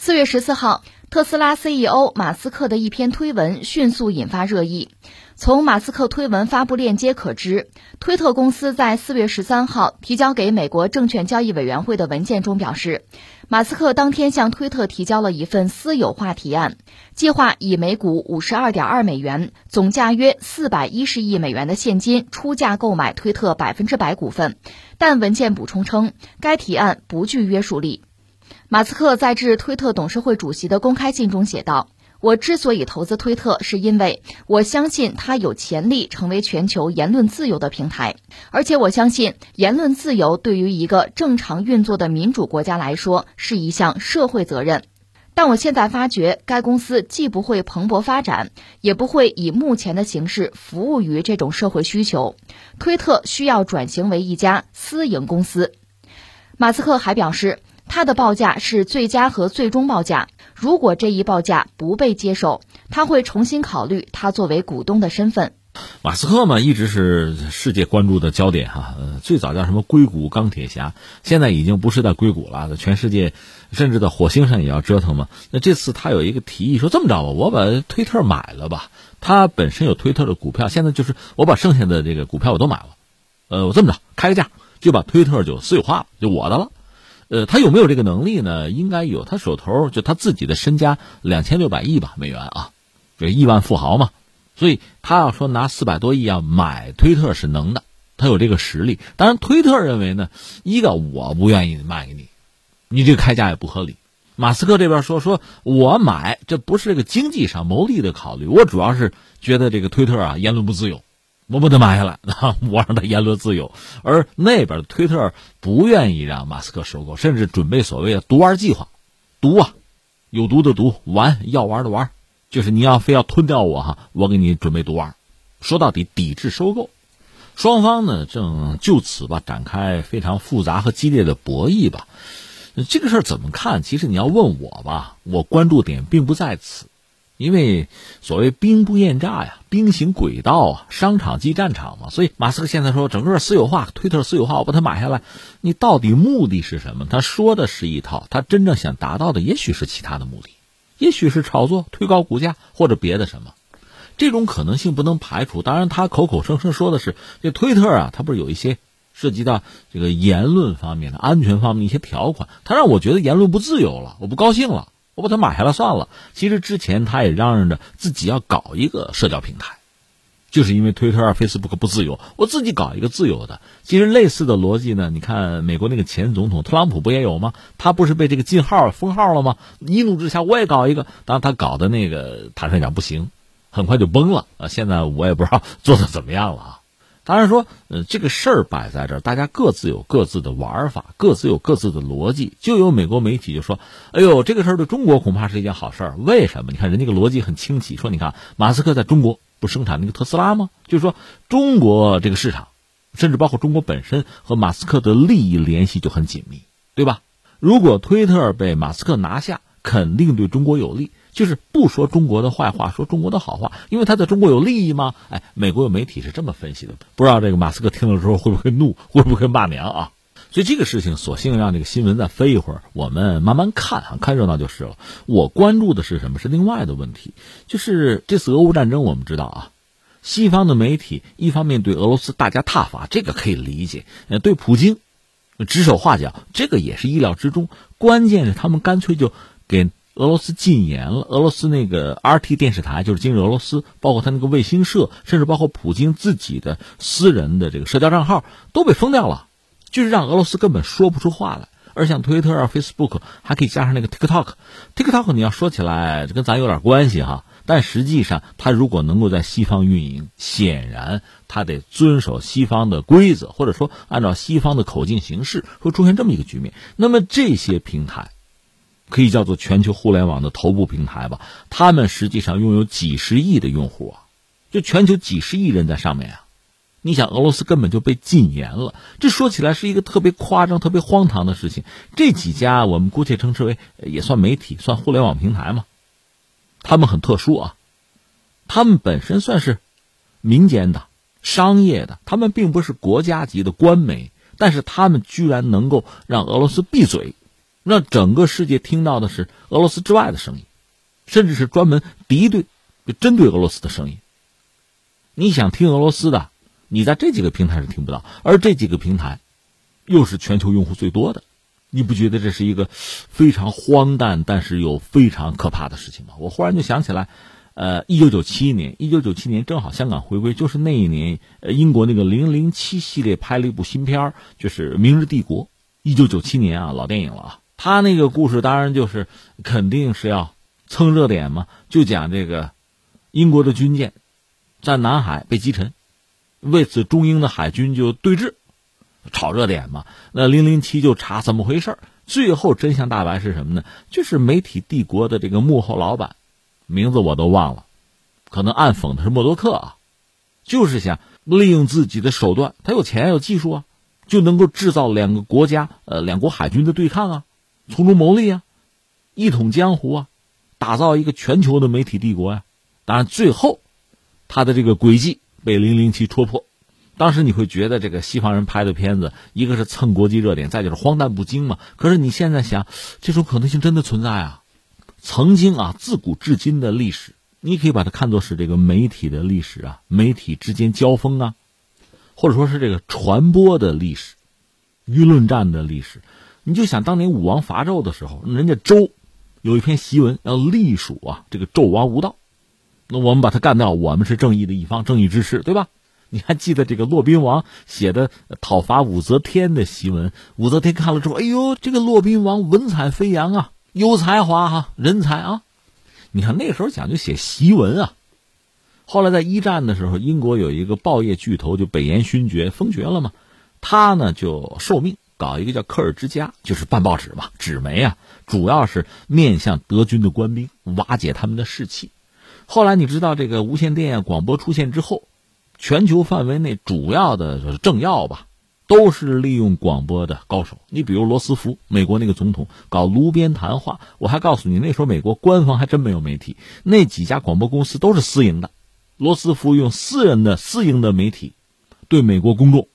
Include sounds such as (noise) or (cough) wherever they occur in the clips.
四月十四号，特斯拉 CEO 马斯克的一篇推文迅速引发热议。从马斯克推文发布链接可知，推特公司在四月十三号提交给美国证券交易委员会的文件中表示，马斯克当天向推特提交了一份私有化提案，计划以每股五十二点二美元、总价约四百一十亿美元的现金出价购买推特百分之百股份。但文件补充称，该提案不具约束力。马斯克在致推特董事会主席的公开信中写道：“我之所以投资推特，是因为我相信它有潜力成为全球言论自由的平台，而且我相信言论自由对于一个正常运作的民主国家来说是一项社会责任。但我现在发觉，该公司既不会蓬勃发展，也不会以目前的形式服务于这种社会需求。推特需要转型为一家私营公司。”马斯克还表示。他的报价是最佳和最终报价。如果这一报价不被接受，他会重新考虑他作为股东的身份。马斯克嘛，一直是世界关注的焦点哈。呃，最早叫什么硅谷钢铁侠，现在已经不是在硅谷了，在全世界，甚至在火星上也要折腾嘛。那这次他有一个提议，说这么着吧，我把推特买了吧。他本身有推特的股票，现在就是我把剩下的这个股票我都买了。呃，我这么着开个价，就把推特就私有化了，就我的了。呃，他有没有这个能力呢？应该有。他手头就他自己的身家两千六百亿吧美元啊，这亿万富豪嘛。所以他要说拿四百多亿啊买推特是能的，他有这个实力。当然，推特认为呢，一个我不愿意卖给你，你这个开价也不合理。马斯克这边说说我买，这不是这个经济上牟利的考虑，我主要是觉得这个推特啊言论不自由。我把它买下来，(laughs) 我让他言论自由。而那边的推特不愿意让马斯克收购，甚至准备所谓的“毒丸计划”，毒啊，有毒的毒，丸药丸的丸，就是你要非要吞掉我哈，我给你准备毒丸。说到底，抵制收购。双方呢正就此吧展开非常复杂和激烈的博弈吧。这个事儿怎么看？其实你要问我吧，我关注点并不在此。因为所谓兵不厌诈呀，兵行诡道啊，商场即战场嘛。所以马斯克现在说整个私有化，推特私有化，我把它买下来，你到底目的是什么？他说的是一套，他真正想达到的也许是其他的目的，也许是炒作、推高股价或者别的什么，这种可能性不能排除。当然，他口口声声说的是这推特啊，他不是有一些涉及到这个言论方面的安全方面一些条款，他让我觉得言论不自由了，我不高兴了。我把它买下来算了。其实之前他也嚷嚷着自己要搞一个社交平台，就是因为推特啊、Facebook 不自由，我自己搞一个自由的。其实类似的逻辑呢，你看美国那个前总统特朗普不也有吗？他不是被这个禁号封号了吗？一怒之下我也搞一个，当然他搞的那个坦率讲不行，很快就崩了啊。现在我也不知道 (laughs) 做的怎么样了啊。当然说，呃，这个事儿摆在这儿，大家各自有各自的玩法，各自有各自的逻辑。就有美国媒体就说：“哎呦，这个事儿对中国恐怕是一件好事儿。为什么？你看人家个逻辑很清晰，说你看马斯克在中国不生产那个特斯拉吗？就是说中国这个市场，甚至包括中国本身和马斯克的利益联系就很紧密，对吧？如果推特被马斯克拿下，肯定对中国有利。”就是不说中国的坏话，说中国的好话，因为他在中国有利益吗？哎，美国有媒体是这么分析的，不知道这个马斯克听了之后会不会怒，会不会骂娘啊？所以这个事情，索性让这个新闻再飞一会儿，我们慢慢看啊，看热闹就是了。我关注的是什么？是另外的问题，就是这次俄乌战争，我们知道啊，西方的媒体一方面对俄罗斯大加挞伐，这个可以理解；呃，对普京指手画脚，这个也是意料之中。关键是他们干脆就给。俄罗斯禁言了，俄罗斯那个 RT 电视台就是今日俄罗斯，包括他那个卫星社，甚至包括普京自己的私人的这个社交账号都被封掉了，就是让俄罗斯根本说不出话来。而像推特啊、Facebook 还可以加上那个 TikTok，TikTok 你要说起来这跟咱有点关系哈，但实际上它如果能够在西方运营，显然它得遵守西方的规则，或者说按照西方的口径行事，会出现这么一个局面。那么这些平台。可以叫做全球互联网的头部平台吧，他们实际上拥有几十亿的用户啊，就全球几十亿人在上面啊。你想，俄罗斯根本就被禁言了，这说起来是一个特别夸张、特别荒唐的事情。这几家我们姑且称之为也算媒体、算互联网平台嘛，他们很特殊啊，他们本身算是民间的、商业的，他们并不是国家级的官媒，但是他们居然能够让俄罗斯闭嘴。让整个世界听到的是俄罗斯之外的声音，甚至是专门敌对、就针对俄罗斯的声音。你想听俄罗斯的，你在这几个平台是听不到，而这几个平台又是全球用户最多的，你不觉得这是一个非常荒诞，但是又非常可怕的事情吗？我忽然就想起来。呃，一九九七年，一九九七年正好香港回归，就是那一年，呃，英国那个零零七系列拍了一部新片就是《明日帝国》。一九九七年啊，老电影了啊。他那个故事当然就是肯定是要蹭热点嘛，就讲这个英国的军舰在南海被击沉，为此中英的海军就对峙，炒热点嘛。那零零七就查怎么回事最后真相大白是什么呢？就是媒体帝国的这个幕后老板。名字我都忘了，可能暗讽的是默多克啊，就是想利用自己的手段，他有钱有技术啊，就能够制造两个国家呃两国海军的对抗啊，从中牟利啊，一统江湖啊，打造一个全球的媒体帝国呀。当然最后，他的这个诡计被零零七戳破。当时你会觉得这个西方人拍的片子，一个是蹭国际热点，再就是荒诞不经嘛。可是你现在想，这种可能性真的存在啊。曾经啊，自古至今的历史，你可以把它看作是这个媒体的历史啊，媒体之间交锋啊，或者说是这个传播的历史、舆论战的历史。你就想当年武王伐纣的时候，人家周有一篇檄文要隶属啊，这个纣王无道，那我们把他干掉，我们是正义的一方，正义之士，对吧？(laughs) 你还记得这个骆宾王写的讨伐武则天的檄文？武则天看了之后，哎呦，这个骆宾王文采飞扬啊！有才华哈，人才啊！你看那时候讲究写檄文啊。后来在一战的时候，英国有一个报业巨头就北岩勋爵封爵了嘛，他呢就受命搞一个叫科尔之家，就是办报纸嘛，纸媒啊，主要是面向德军的官兵，瓦解他们的士气。后来你知道这个无线电广播出现之后，全球范围内主要的政要吧。都是利用广播的高手，你比如罗斯福，美国那个总统搞炉边谈话。我还告诉你，那时候美国官方还真没有媒体，那几家广播公司都是私营的。罗斯福用私人的私营的媒体，对美国公众，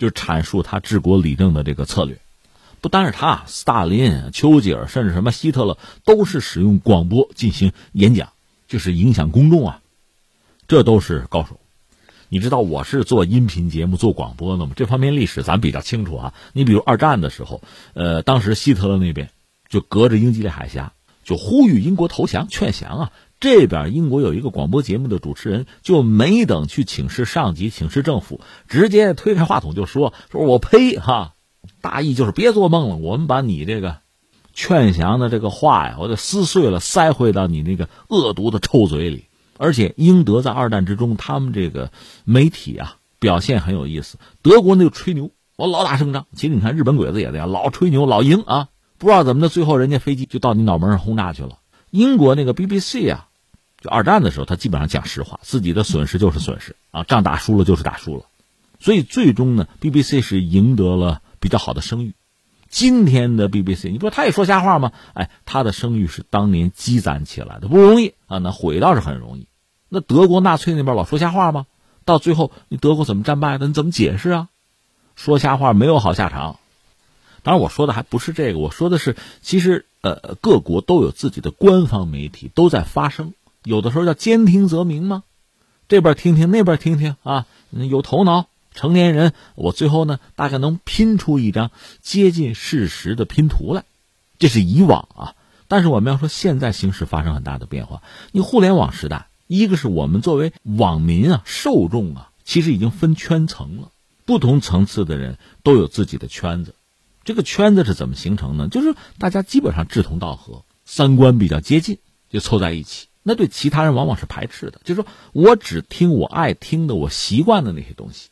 就阐述他治国理政的这个策略。不单是他，斯大林、丘吉尔，甚至什么希特勒，都是使用广播进行演讲，就是影响公众啊。这都是高手。你知道我是做音频节目、做广播的吗？这方面历史咱比较清楚啊。你比如二战的时候，呃，当时希特勒那边就隔着英吉利海峡，就呼吁英国投降、劝降啊。这边英国有一个广播节目的主持人，就没等去请示上级、请示政府，直接推开话筒就说：“说我呸哈，大意就是别做梦了，我们把你这个劝降的这个话呀，我得撕碎了，塞回到你那个恶毒的臭嘴里。”而且英德在二战之中，他们这个媒体啊表现很有意思。德国那个吹牛，我老打胜仗。其实你看日本鬼子也这样，老吹牛，老赢啊。不知道怎么的，最后人家飞机就到你脑门上轰炸去了。英国那个 BBC 啊，就二战的时候，他基本上讲实话，自己的损失就是损失啊，仗打输了就是打输了。所以最终呢，BBC 是赢得了比较好的声誉。今天的 BBC，你不说他也说瞎话吗？哎，他的声誉是当年积攒起来的，不容易啊。那毁倒是很容易。那德国纳粹那边老说瞎话吗？到最后你德国怎么战败的？你怎么解释啊？说瞎话没有好下场。当然我说的还不是这个，我说的是其实呃各国都有自己的官方媒体都在发声，有的时候叫兼听则明吗？这边听听那边听听啊，有头脑成年人，我最后呢大概能拼出一张接近事实的拼图来。这是以往啊，但是我们要说现在形势发生很大的变化，你互联网时代。一个是我们作为网民啊，受众啊，其实已经分圈层了，不同层次的人都有自己的圈子。这个圈子是怎么形成呢？就是大家基本上志同道合，三观比较接近，就凑在一起。那对其他人往往是排斥的，就是说我只听我爱听的、我习惯的那些东西。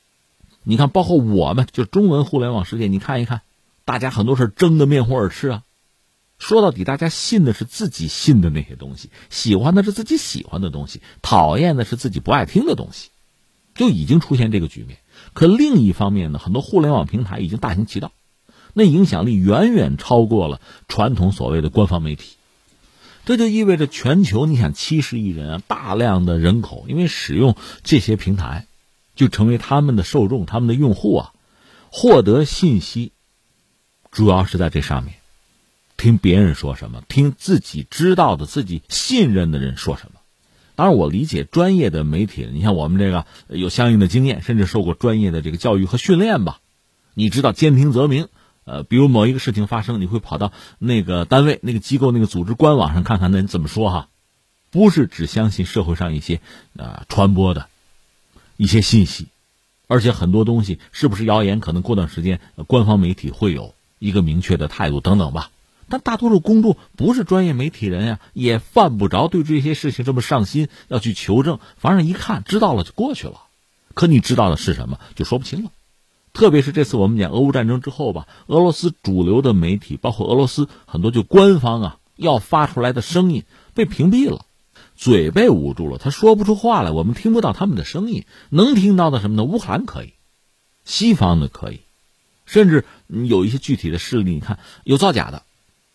你看，包括我们，就中文互联网世界，你看一看，大家很多事争得面红耳赤啊。说到底，大家信的是自己信的那些东西，喜欢的是自己喜欢的东西，讨厌的是自己不爱听的东西，就已经出现这个局面。可另一方面呢，很多互联网平台已经大行其道，那影响力远远超过了传统所谓的官方媒体。这就意味着全球，你想七十亿人啊，大量的人口因为使用这些平台，就成为他们的受众，他们的用户啊，获得信息主要是在这上面。听别人说什么，听自己知道的、自己信任的人说什么。当然，我理解专业的媒体，你像我们这个有相应的经验，甚至受过专业的这个教育和训练吧。你知道兼听则明，呃，比如某一个事情发生，你会跑到那个单位、那个机构、那个组织官网上看看，那人怎么说哈？不是只相信社会上一些啊传播的一些信息，而且很多东西是不是谣言，可能过段时间官方媒体会有一个明确的态度等等吧。但大多数公众不是专业媒体人呀，也犯不着对这些事情这么上心，要去求证。反正一看知道了就过去了，可你知道的是什么，就说不清了。特别是这次我们讲俄乌战争之后吧，俄罗斯主流的媒体，包括俄罗斯很多就官方啊要发出来的声音被屏蔽了，嘴被捂住了，他说不出话来，我们听不到他们的声音。能听到的什么呢？乌克兰可以，西方的可以，甚至有一些具体的事例，你看有造假的。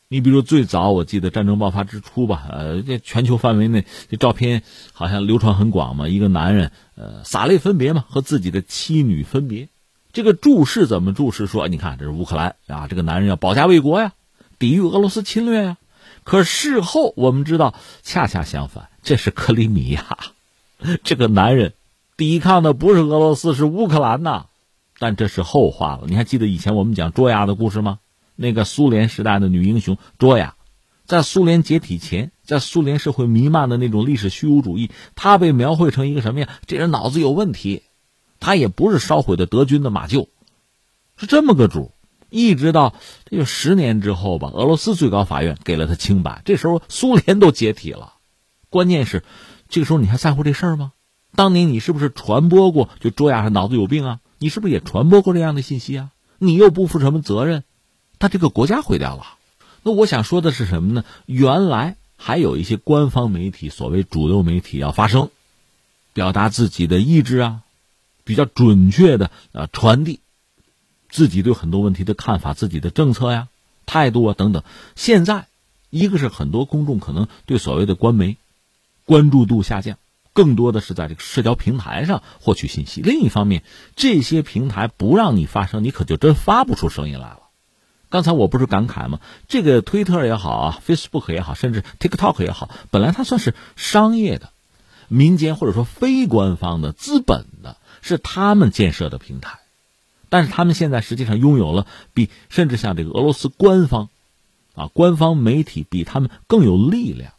你比如最早我记得战争爆发之初吧，呃，这全球范围内这照片好像流传很广嘛，一个男人呃洒泪分别嘛，和自己的妻女分别。这个注释怎么注释？说你看，这是乌克兰啊，这个男人要保家卫国呀，抵御俄罗斯侵略呀。可事后我们知道，恰恰相反，这是克里米亚，这个男人抵抗的不是俄罗斯，是乌克兰呐。但这是后话了。你还记得以前我们讲卓亚的故事吗？那个苏联时代的女英雄卓雅，在苏联解体前，在苏联社会弥漫的那种历史虚无主义，她被描绘成一个什么呀？这人脑子有问题。他也不是烧毁的德军的马厩，是这么个主。一直到这个十年之后吧，俄罗斯最高法院给了他清白。这时候苏联都解体了，关键是这个时候你还在乎这事儿吗？当年你是不是传播过？就卓雅是脑子有病啊？你是不是也传播过这样的信息啊？你又不负什么责任？他这个国家毁掉了。那我想说的是什么呢？原来还有一些官方媒体，所谓主流媒体要发声，表达自己的意志啊。比较准确的啊，传递自己对很多问题的看法、自己的政策呀、态度啊等等。现在，一个是很多公众可能对所谓的官媒关注度下降，更多的是在这个社交平台上获取信息。另一方面，这些平台不让你发声，你可就真发不出声音来了。刚才我不是感慨吗？这个推特也好啊，Facebook 也好，甚至 TikTok 也好，本来它算是商业的、民间或者说非官方的、资本的。是他们建设的平台，但是他们现在实际上拥有了比甚至像这个俄罗斯官方，啊，官方媒体比他们更有力量，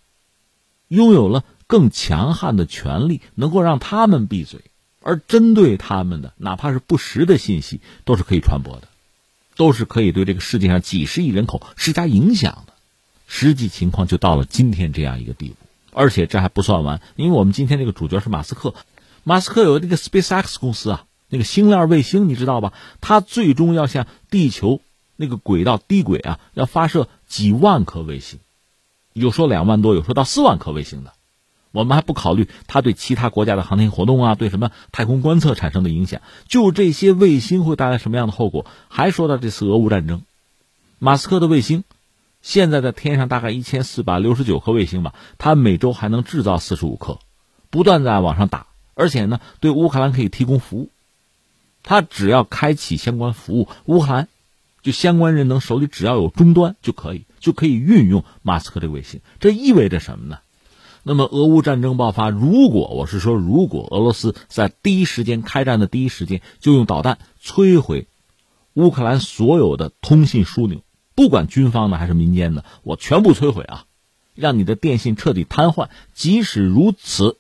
拥有了更强悍的权利，能够让他们闭嘴，而针对他们的哪怕是不实的信息都是可以传播的，都是可以对这个世界上几十亿人口施加影响的。实际情况就到了今天这样一个地步，而且这还不算完，因为我们今天这个主角是马斯克。马斯克有那个 SpaceX 公司啊，那个星链卫星你知道吧？它最终要向地球那个轨道低轨啊，要发射几万颗卫星，有说两万多，有说到四万颗卫星的。我们还不考虑它对其他国家的航天活动啊，对什么太空观测产生的影响。就这些卫星会带来什么样的后果？还说到这次俄乌战争，马斯克的卫星现在在天上大概一千四百六十九颗卫星吧，它每周还能制造四十五颗，不断在往上打。而且呢，对乌克兰可以提供服务，他只要开启相关服务，乌克兰就相关人能手里只要有终端就可以，就可以运用马斯克这个卫星。这意味着什么呢？那么俄乌战争爆发，如果我是说，如果俄罗斯在第一时间开战的第一时间就用导弹摧毁乌克兰所有的通信枢纽，不管军方的还是民间的，我全部摧毁啊，让你的电信彻底瘫痪。即使如此，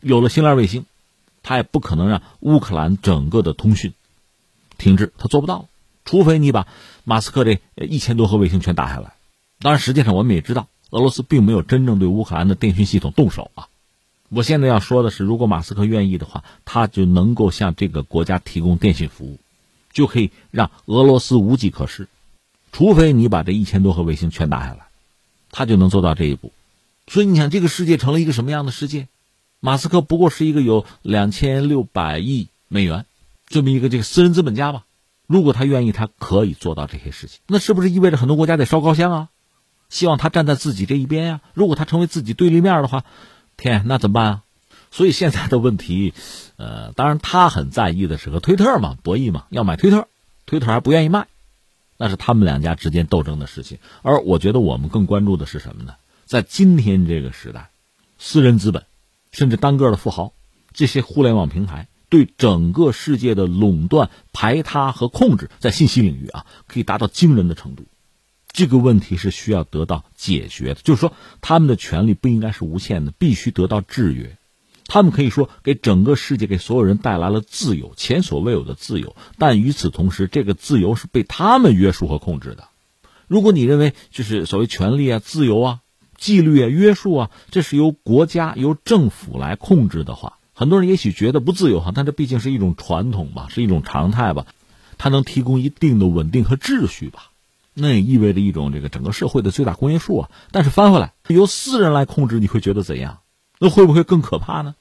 有了星链卫星。他也不可能让乌克兰整个的通讯停滞，他做不到，除非你把马斯克这一千多颗卫星全打下来。当然，实际上我们也知道，俄罗斯并没有真正对乌克兰的电讯系统动手啊。我现在要说的是，如果马斯克愿意的话，他就能够向这个国家提供电信服务，就可以让俄罗斯无计可施。除非你把这一千多颗卫星全打下来，他就能做到这一步。所以你想，这个世界成了一个什么样的世界？马斯克不过是一个有两千六百亿美元这么一个这个私人资本家吧？如果他愿意，他可以做到这些事情。那是不是意味着很多国家得烧高香啊？希望他站在自己这一边呀？如果他成为自己对立面的话，天，那怎么办啊？所以现在的问题，呃，当然他很在意的是和推特嘛博弈嘛，要买推特，推特还不愿意卖，那是他们两家之间斗争的事情。而我觉得我们更关注的是什么呢？在今天这个时代，私人资本，甚至单个的富豪，这些互联网平台对整个世界的垄断、排他和控制，在信息领域啊，可以达到惊人的程度。这个问题是需要得到解决的，就是说，他们的权利不应该是无限的，必须得到制约。他们可以说给整个世界、给所有人带来了自由，前所未有的自由。但与此同时，这个自由是被他们约束和控制的。如果你认为就是所谓权利啊、自由啊、纪律啊、约束啊，这是由国家、由政府来控制的话，很多人也许觉得不自由哈，但这毕竟是一种传统吧，是一种常态吧，它能提供一定的稳定和秩序吧。那也意味着一种这个整个社会的最大公约数啊。但是翻回来，由私人来控制，你会觉得怎样？那会不会更可怕呢？